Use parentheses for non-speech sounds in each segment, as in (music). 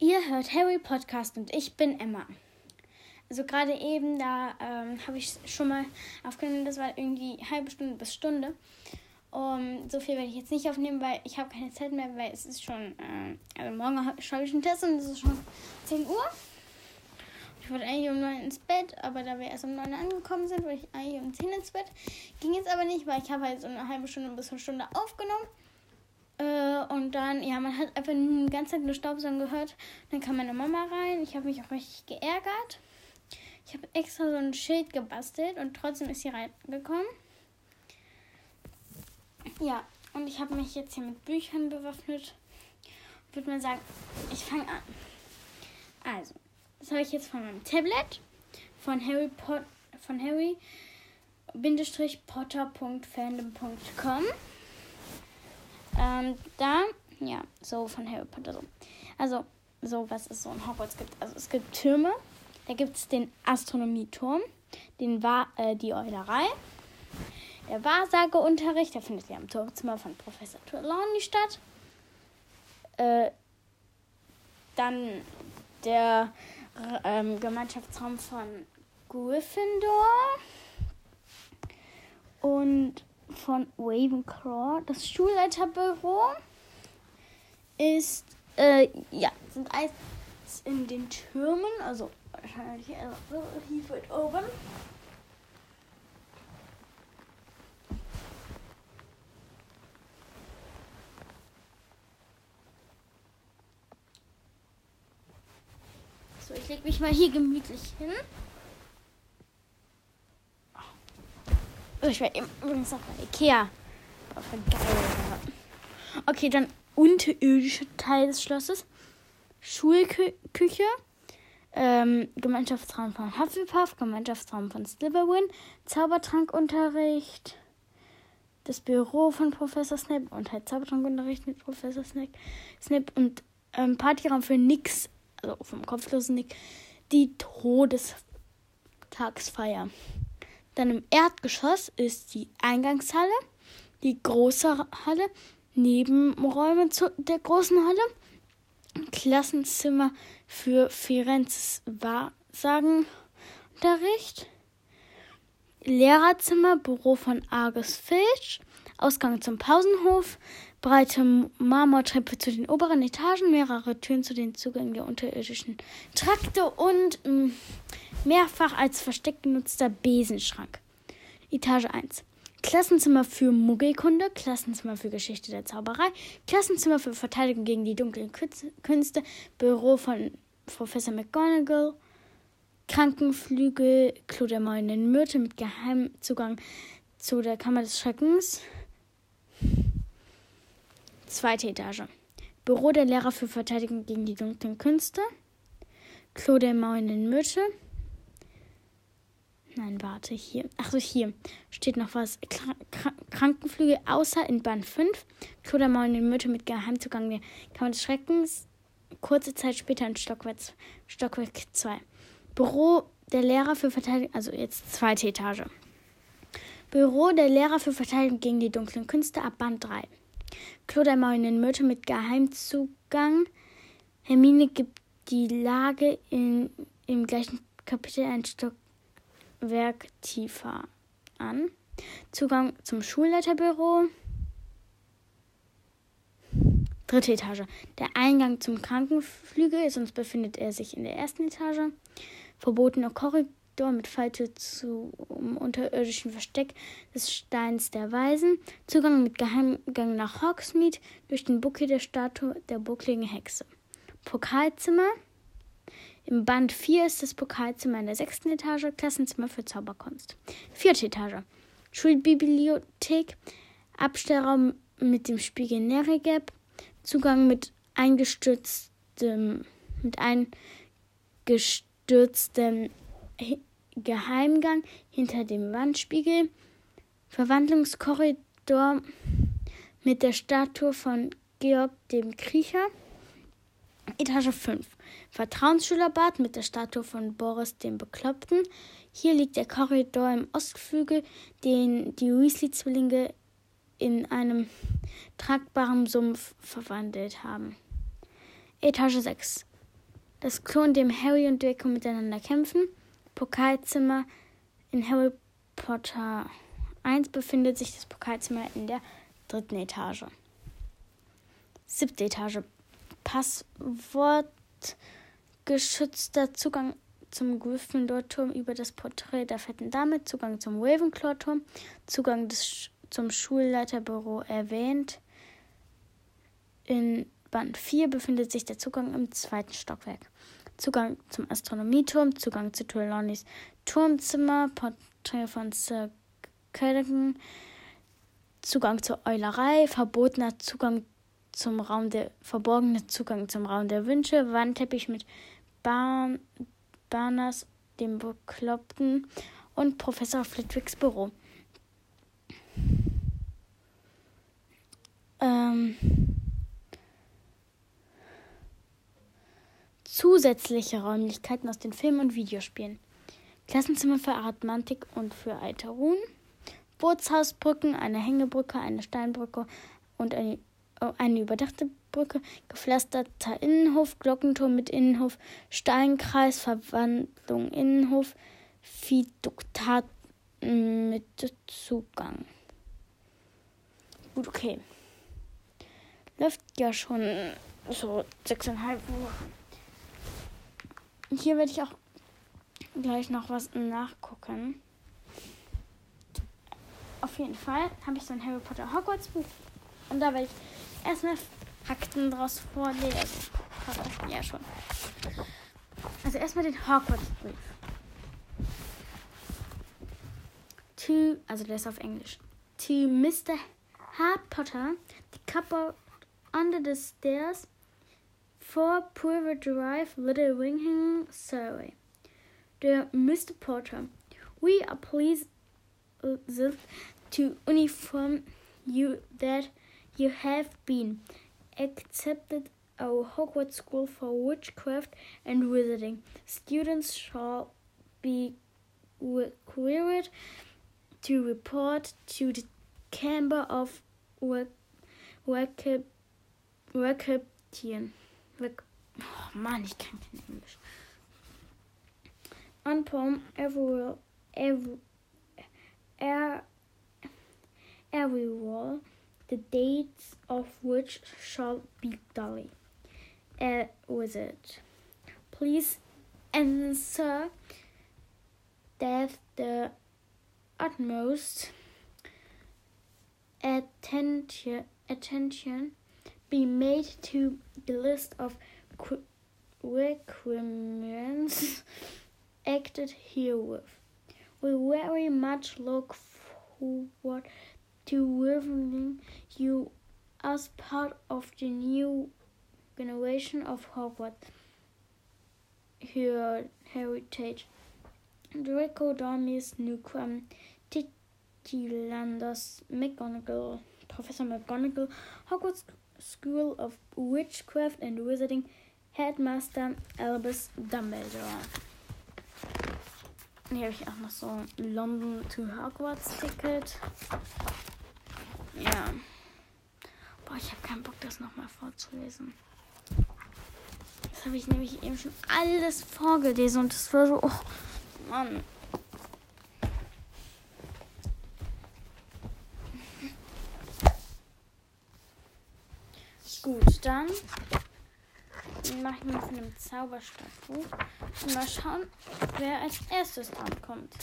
Ihr hört Harry Podcast und ich bin Emma. Also gerade eben, da ähm, habe ich schon mal aufgenommen, das war irgendwie halbe Stunde bis Stunde. Um, so viel werde ich jetzt nicht aufnehmen, weil ich habe keine Zeit mehr, weil es ist schon, äh, also morgen schreibe ich einen Test und es ist schon 10 Uhr. Ich wollte eigentlich um 9 ins Bett, aber da wir erst um 9 angekommen sind, wollte ich eigentlich um 10 ins Bett. Ging jetzt aber nicht, weil ich habe halt so eine halbe Stunde bis eine Stunde aufgenommen. Äh, und dann, ja, man hat einfach die ganze Zeit nur Staubsaugen gehört. Dann kam meine Mama rein. Ich habe mich auch richtig geärgert. Ich habe extra so ein Schild gebastelt und trotzdem ist sie reingekommen. Ja, und ich habe mich jetzt hier mit Büchern bewaffnet. Würde mal sagen, ich fange an. Also, das habe ich jetzt von meinem Tablet von Harry Pot von Harry Potter.fandom.com. Ähm, da, ja, so von Harry Potter so. Also, so was es so in Hogwarts gibt. Also es gibt Türme, da gibt es den Astronomieturm, den war äh, die Eulerei, der Wahrsageunterricht, der findet ja im Turmzimmer von Professor Trelawney statt. Äh, dann der ähm, Gemeinschaftsraum von Gryffindor und von Ravenclaw. Das Schulleiterbüro ist, äh, ja, sind alles in den Türmen, also wahrscheinlich relativ weit oben. So, ich lege mich mal hier gemütlich hin. Ich werde übrigens auch bei Ikea. Oh, geil. Okay, dann unterirdische Teil des Schlosses. Schulküche. Ähm, Gemeinschaftsraum von Hufflepuff, Gemeinschaftsraum von Slytherin, Zaubertrankunterricht, das Büro von Professor Snape und halt Zaubertrankunterricht mit Professor Snape, Snape und ähm, Partyraum für Nix, also vom kopflosen Nick, die Todestagsfeier. Dann im Erdgeschoss ist die Eingangshalle, die große Halle, Nebenräume zu der großen Halle, Klassenzimmer für Firenzes Wahrsagenunterricht, Lehrerzimmer, Büro von Argus Filch, Ausgang zum Pausenhof, breite Marmortreppe zu den oberen Etagen, mehrere Türen zu den Zugängen der unterirdischen Trakte und mh, mm, mehrfach als Versteck genutzter Besenschrank. Etage 1. Klassenzimmer für Muggelkunde, Klassenzimmer für Geschichte der Zauberei, Klassenzimmer für Verteidigung gegen die dunklen Künste, Büro von Professor McGonagall, Krankenflügel, Klo der Mäunen Myrte mit Geheimzugang zu der Kammer des Schreckens. Zweite Etage. Büro der Lehrer für Verteidigung gegen die dunklen Künste. Klo der Mäunen Myrte. Nein, warte, hier. Achso, hier steht noch was. Kr Krankenflügel außer in Band 5. Klo der Mäunen Myrte mit Geheimzugang der Kammer des Schreckens. Kurze Zeit später in Stockwerk, Stockwerk 2. Büro der Lehrer für Verteidigung, also jetzt zweite Etage. Büro der Lehrer für Verteidigung gegen die dunklen Künste ab Band 3. Klodermäunen Myrte mit Geheimzugang. Hermine gibt die Lage in, im gleichen Kapitel ein Stockwerk tiefer an. Zugang zum Schulleiterbüro. Dritte Etage. Der Eingang zum Krankenflügel, sonst befindet er sich in der ersten Etage. Verbotener Korridor Korridor mit Falltür zum unterirdischen Versteck des Steins der Weisen, Zugang mit Geheimgang nach Hogsmeade durch den Buckel der Statue der buckligen Hexe. Pokalzimmer. Im Band 4 ist das Pokalzimmer in der sechsten Etage, Klassenzimmer für Zauberkunst. Vierte Etage. Schulbibliothek, Abstellraum mit dem Spiegel Nerigab, Zugang mit eingestürztem, mit eingestürztem Geheimgang hinter dem Wandspiegel, Verwandlungskorridor mit der Statue von Georg dem Kriecher, Etage 5, Vertrauensschülerbad mit der Statue von Boris dem Bekloppten. Hier liegt der Korridor im Ostflügel, den die Weasley-Zwillinge in einem tragbaren Sumpf verwandelt haben. Etage 6. das Klo, in dem Harry und Draco miteinander kämpfen. Pokalzimmer in Harry Potter 1 befindet sich das Pokalzimmer in der dritten Etage. Siebte Etage. Passwortgeschützter Zugang zum Gryffindor-Turm über das Porträt der fetten Dame, Zugang zum Ravenclaw-Turm, Zugang des, zum Schulleiterbüro erwähnt. In Band 4 befindet sich der Zugang im zweiten Stockwerk. Zugang zum Astronomieturm, Zugang zu Trelawneys Turmzimmer, Porträt von Sir Cadogan, Zugang zur Eulerei, verbotener Zugang zum Raum der verborgene Zugang zum Raum der Wünsche, Wandteppich mit Bahn, Barners, dem Bekloppten und Professor Flitwicks Büro. Ähm, zusätzliche Räumlichkeiten aus den Filmen und Videospielen. Klassenzimmer für Arithmantik und für Alterun. Bootshausbrücken, eine Hängebrücke, eine Steinbrücke und eine, oh, eine überdachte Brücke, gepflasterter Innenhof, Glockenturm mit Innenhof, Steinkreis, Verwandlung Innenhof, Viduktat mit Zugang. Gut, okay. Läuft ja schon so sechseinhalb Wochen. Hier werde ich auch gleich noch was nachgucken. Auf jeden Fall habe ich so ein Harry Potter Hogwarts Buch. Und da werde ich erstmal Fakten draus vorlesen. Ja, schon. Also erstmal den Hogwarts Brief. To, also der ist auf Englisch. To Mr. Harry Potter, the couple under the stairs, 4 Pulver Drive, Little Wingham, Surrey. Dear Mr. Potter, we are pleased to inform you that you have been accepted our Hogwarts School for Witchcraft and Wizarding. Students shall be required to report to the Chamber of Recaption. Oh (sighs) Mann, ich kann kein Englisch. Upon every, every, er, every wall, er er, er the dates of which shall be dolly. A wizard. Please answer that the utmost attention, attention be made to the list of requirements (laughs) acted herewith. We very much look forward to welcoming you as part of the new generation of Hogwarts heritage. Draco Dormis Newcomb, Titilanders McGonagall, Professor McGonagall, Hogwarts School of Witchcraft and Wizarding, Headmaster Albus Dumbledore. Hier habe ich auch noch so ein London to Hogwarts Ticket. Ja. Boah, ich habe keinen Bock, das nochmal vorzulesen. Das habe ich nämlich eben schon alles vorgelesen und das war so. Oh, Mann. Gut, dann mache ich mal von dem Zauberstadtbuch. Und mal schauen, wer als erstes ankommt.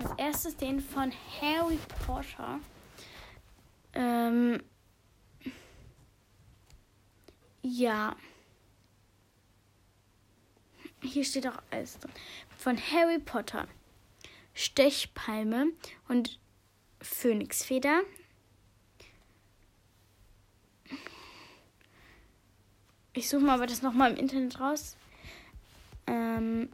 Als erstes den von Harry Potter. Ähm, ja. Hier steht auch alles drin. Von Harry Potter. Stechpalme und Phönixfeder. Ich suche mal aber das nochmal im Internet raus. Ähm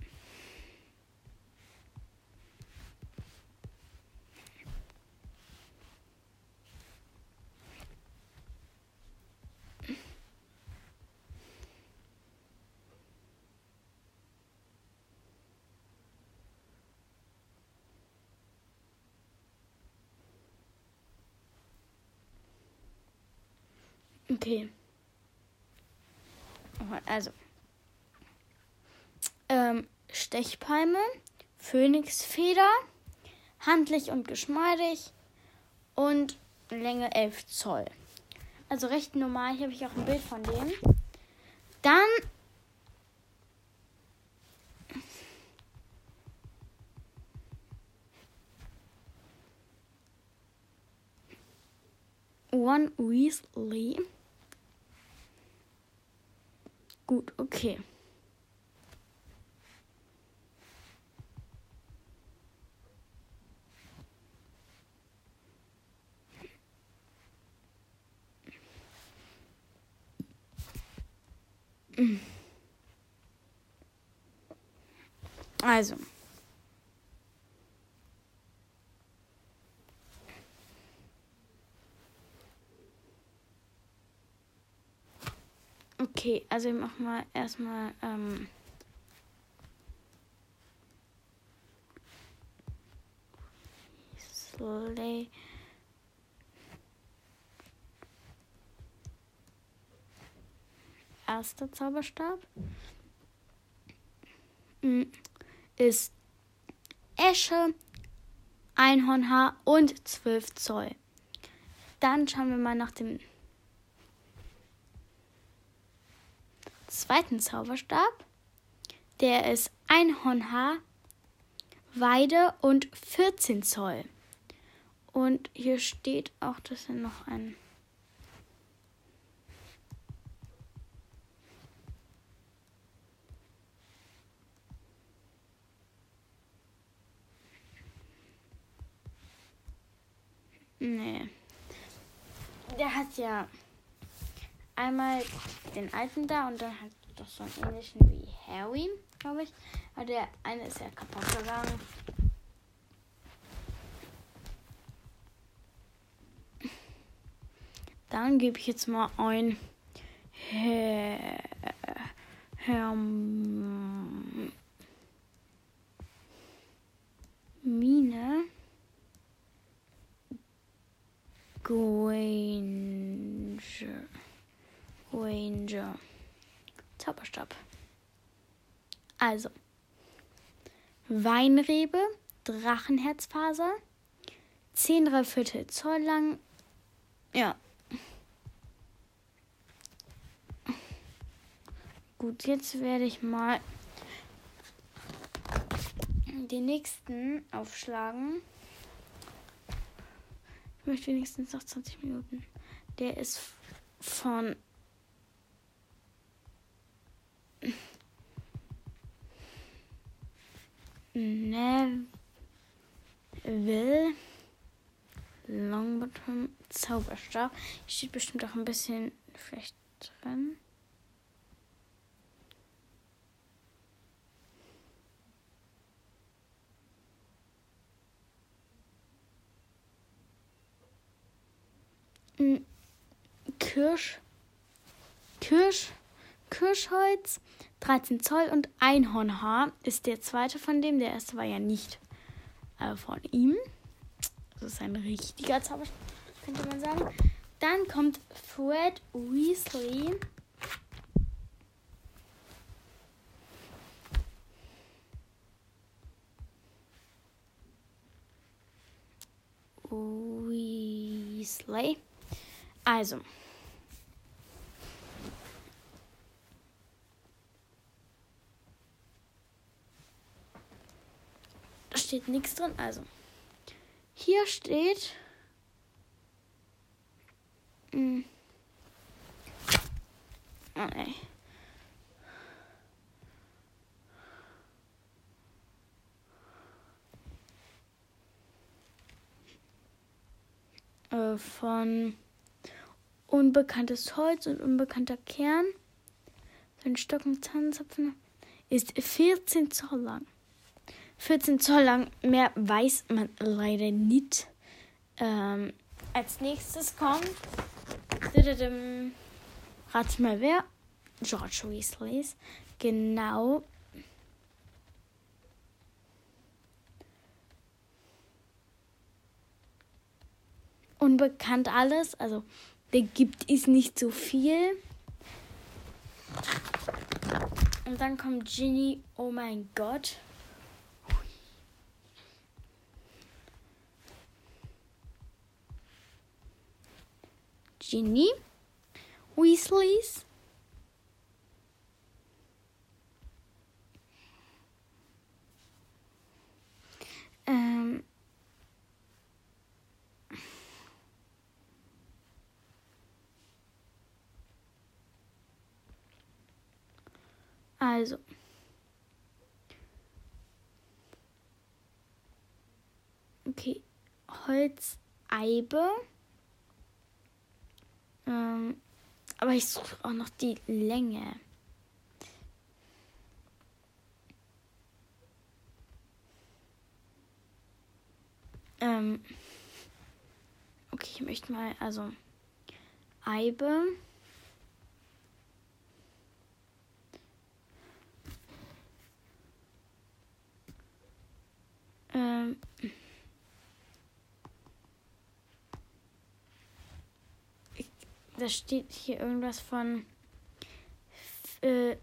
Okay. Also. Ähm, Stechpalme, Phönixfeder, handlich und geschmeidig und Länge 11 Zoll. Also recht normal. Hier habe ich auch ein Bild von dem. Dann One Weasley. Gut, okay. Also. Okay, also ich mach mal erstmal ähm, Slay. Erster Zauberstab hm, ist Esche, Einhornhaar und 12 Zoll. Dann schauen wir mal nach dem zweiten Zauberstab. Der ist Einhornhaar, Weide und 14 Zoll. Und hier steht auch, dass er noch ein Nee. Der hat ja einmal den alten da und dann hat doch so einen ähnlichen wie Harry, glaube ich. Aber der eine ist ja kaputt gegangen. Dann gebe ich jetzt mal ein Herr, Hermine. Granger. Ranger. Zauberstab. Also. Weinrebe, Drachenherzfaser, 10 Viertel Zoll lang. Ja. Gut, jetzt werde ich mal den nächsten aufschlagen. Ich möchte wenigstens noch 20 Minuten. Der ist von Neville Longbottom Zauberstab. Steht bestimmt auch ein bisschen vielleicht drin. Kirsch, Kirsch, Kirschholz, 13 Zoll und Einhornhaar ist der zweite von dem. Der erste war ja nicht äh, von ihm. Das ist ein richtiger Zauberstab, könnte man sagen. Dann kommt Fred Weasley. Weasley. Also, steht nichts drin. Also, hier steht. Mh, hm. oh, ey. Äh, von unbekanntes Holz und unbekannter Kern. Sein Stock mit Zahnzapfen ist 14 Zoll lang. 14 Zoll lang. Mehr weiß man leider nicht. Ähm, als nächstes kommt. Rat mal wer? George Weasleys. Genau. Unbekannt alles. Also da gibt es nicht so viel. Und dann kommt Ginny, oh mein Gott. Ginny, Weasleys. Um, ähm, Also. Okay. Holzeibe. Ähm, aber ich suche auch noch die Länge. Ähm, okay, ich möchte mal, also Eibe. Ähm, da steht hier irgendwas von, äh,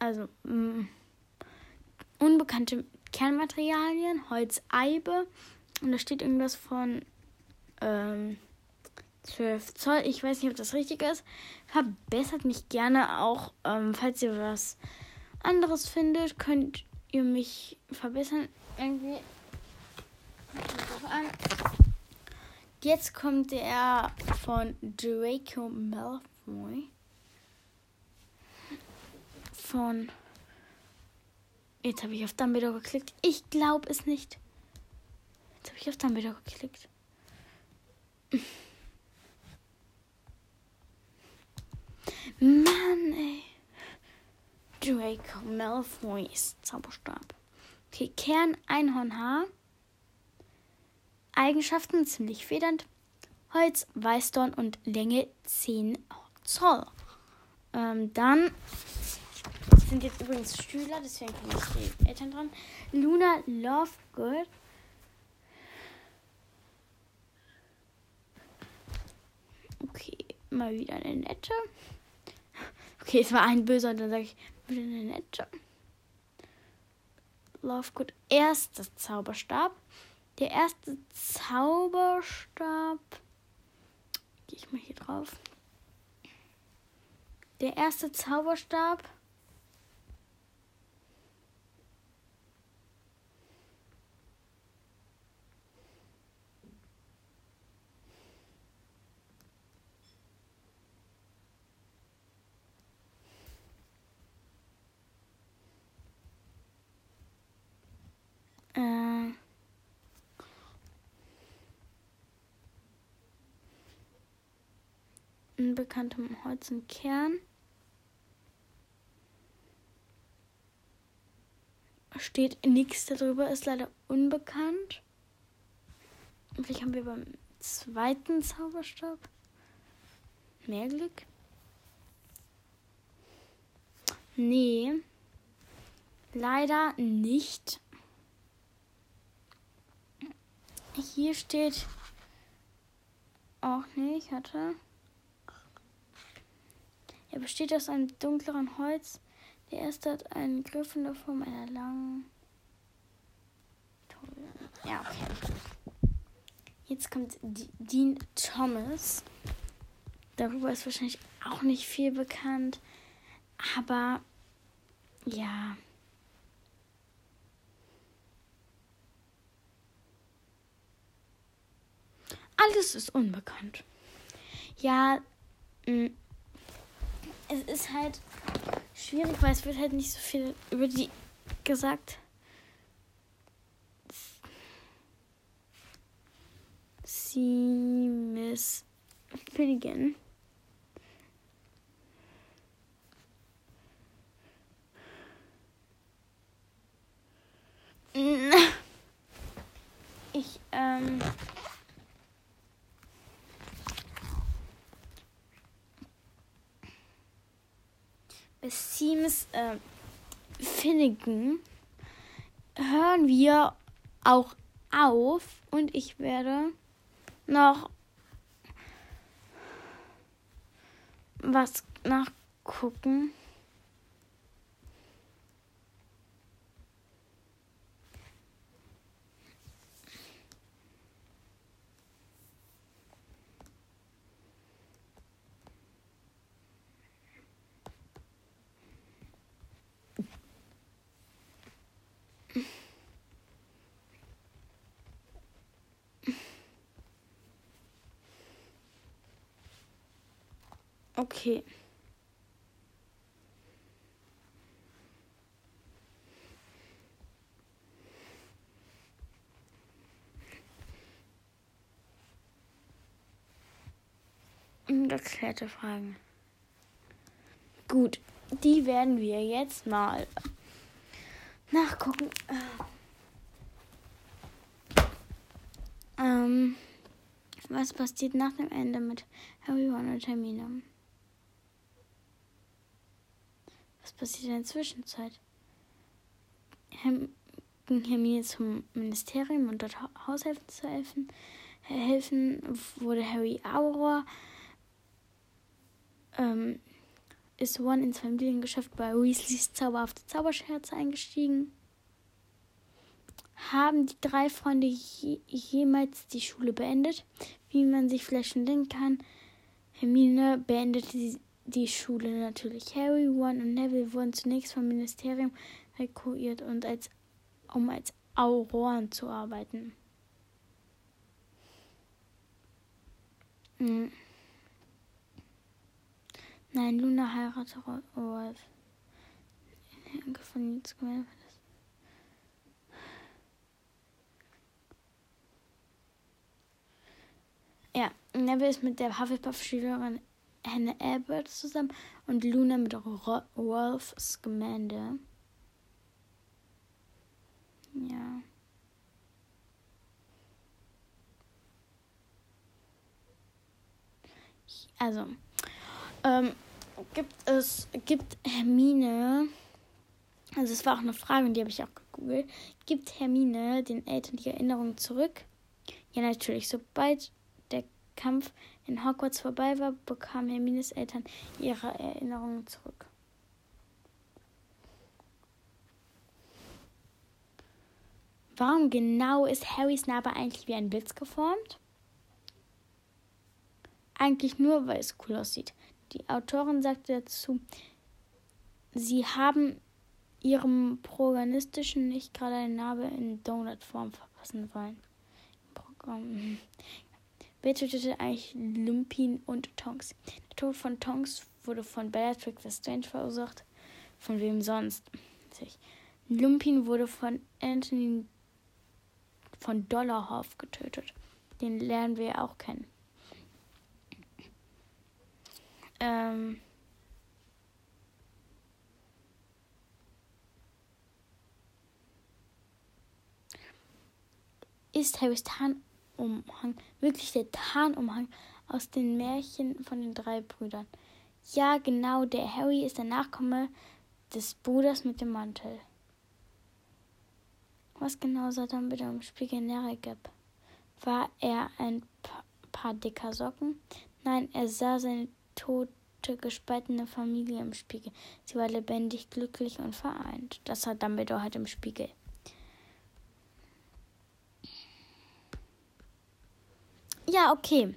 also mh, mm, unbekannte Kernmaterialien, Holz, Eibe und da steht irgendwas von ähm, 12 Zoll. Ich weiß nicht, ob das richtig ist. Verbessert mich gerne auch, ähm, falls ihr was anderes findet, könnt ihr mich verbessern irgendwie. Jetzt kommt der von Draco Malfoy. Von. Jetzt habe ich auf Dumbledore geklickt. Ich glaube es nicht. Jetzt habe ich auf Dumbledore geklickt. Mann, ey. Draco Malfoys Zauberstab. Okay, Kern Einhornhaar. Eigenschaften ziemlich federnd. Holz, Weißdorn und Länge 10 Zoll. Ähm, dann sind jetzt übrigens Schüler, deswegen kommen jetzt die Eltern dran. Luna Lovegood. Okay, mal wieder eine nette. Okay, es war ein böser, dann sage ich wieder eine nette. Lovegood erster Zauberstab. Der erste Zauberstab. Gehe ich mal hier drauf. Der erste Zauberstab. Unbekanntem Holz und Kern. Steht nichts darüber, ist leider unbekannt. Vielleicht haben wir beim zweiten Zauberstab mehr Glück. Nee, leider nicht. Hier steht auch nicht, hatte. Er besteht aus einem dunkleren Holz. Der erste hat einen Griff in der Form einer langen. Ja, okay. Jetzt kommt Dean Thomas. Darüber ist wahrscheinlich auch nicht viel bekannt. Aber ja. Alles ist unbekannt. Ja, mm, es ist halt schwierig, weil es wird halt nicht so viel über die gesagt. Sie Miss Finnegan. (laughs) Ich, ähm. des Teams äh, Finnegan hören wir auch auf und ich werde noch was nachgucken. Okay. Erklärte Fragen. Gut, die werden wir jetzt mal nachgucken. Ähm, was passiert nach dem Ende mit Harry, Ron Hermine? Was passiert in der Zwischenzeit? ging Hermine zum Ministerium und dort Haushelfen zu helfen. Helfen wurde Harry Aurora. Ähm, ist One ins Familiengeschäft bei Weasleys zauberhafte Zauberscherze eingestiegen. Haben die drei Freunde je, jemals die Schule beendet? Wie man sich vielleicht schon denken kann, Hermine beendete die die Schule natürlich. Harry, Ron und Neville wurden zunächst vom Ministerium rekrutiert und als, um als Auroren zu arbeiten. Hm. Nein, Luna heiratet Rolf. Von. Ja, Neville ist mit der Hufflepuff-Schülerin Hannah Albert zusammen und Luna mit Rolf Scamander. Ja. Also, ähm, gibt es, gibt Hermine, also es war auch eine Frage und die habe ich auch gegoogelt, gibt Hermine den Eltern die Erinnerung zurück? Ja, natürlich, sobald Kampf in Hogwarts vorbei war, bekamen Hermines Eltern ihre Erinnerungen zurück. Warum genau ist Harrys Narbe eigentlich wie ein Blitz geformt? Eigentlich nur, weil es cool aussieht. Die Autorin sagte dazu, sie haben ihrem Protagonistischen nicht gerade eine Narbe in Donutform verpassen wollen. Programm. Wer tötete eigentlich Lumpin und Tonks? Der Tod von Tonks wurde von Bellatrix Strange verursacht. Von wem sonst? Lumpin wurde von Anthony von Dollarhoff getötet. Den lernen wir auch kennen. Ähm. Ist Harrys Tarn Tarnumhang, wirklich der Tarnumhang aus den Märchen von den drei Brüdern. Ja, genau, der Harry ist der Nachkomme des Bruders mit dem Mantel. Was genau sah dann bitte im Spiegel Nerigab? War er ein paar dicker Socken? Nein, er sah seine tote, gespaltene Familie im Spiegel. Sie war lebendig, glücklich und vereint. Das sah Dumbledore halt im Spiegel. Ja, okay.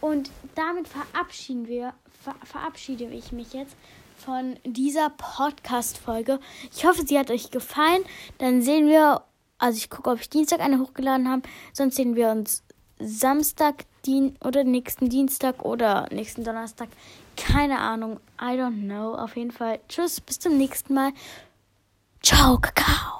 Und damit verabschieden wir, ver verabschiede ich mich jetzt von dieser Podcast-Folge. Ich hoffe, sie hat euch gefallen. Dann sehen wir, also ich gucke, ob ich Dienstag eine hochgeladen habe. Sonst sehen wir uns Samstag Dien oder nächsten Dienstag oder nächsten Donnerstag. Keine Ahnung. I don't know. Auf jeden Fall. Tschüss. Bis zum nächsten Mal. Ciao, Kakao.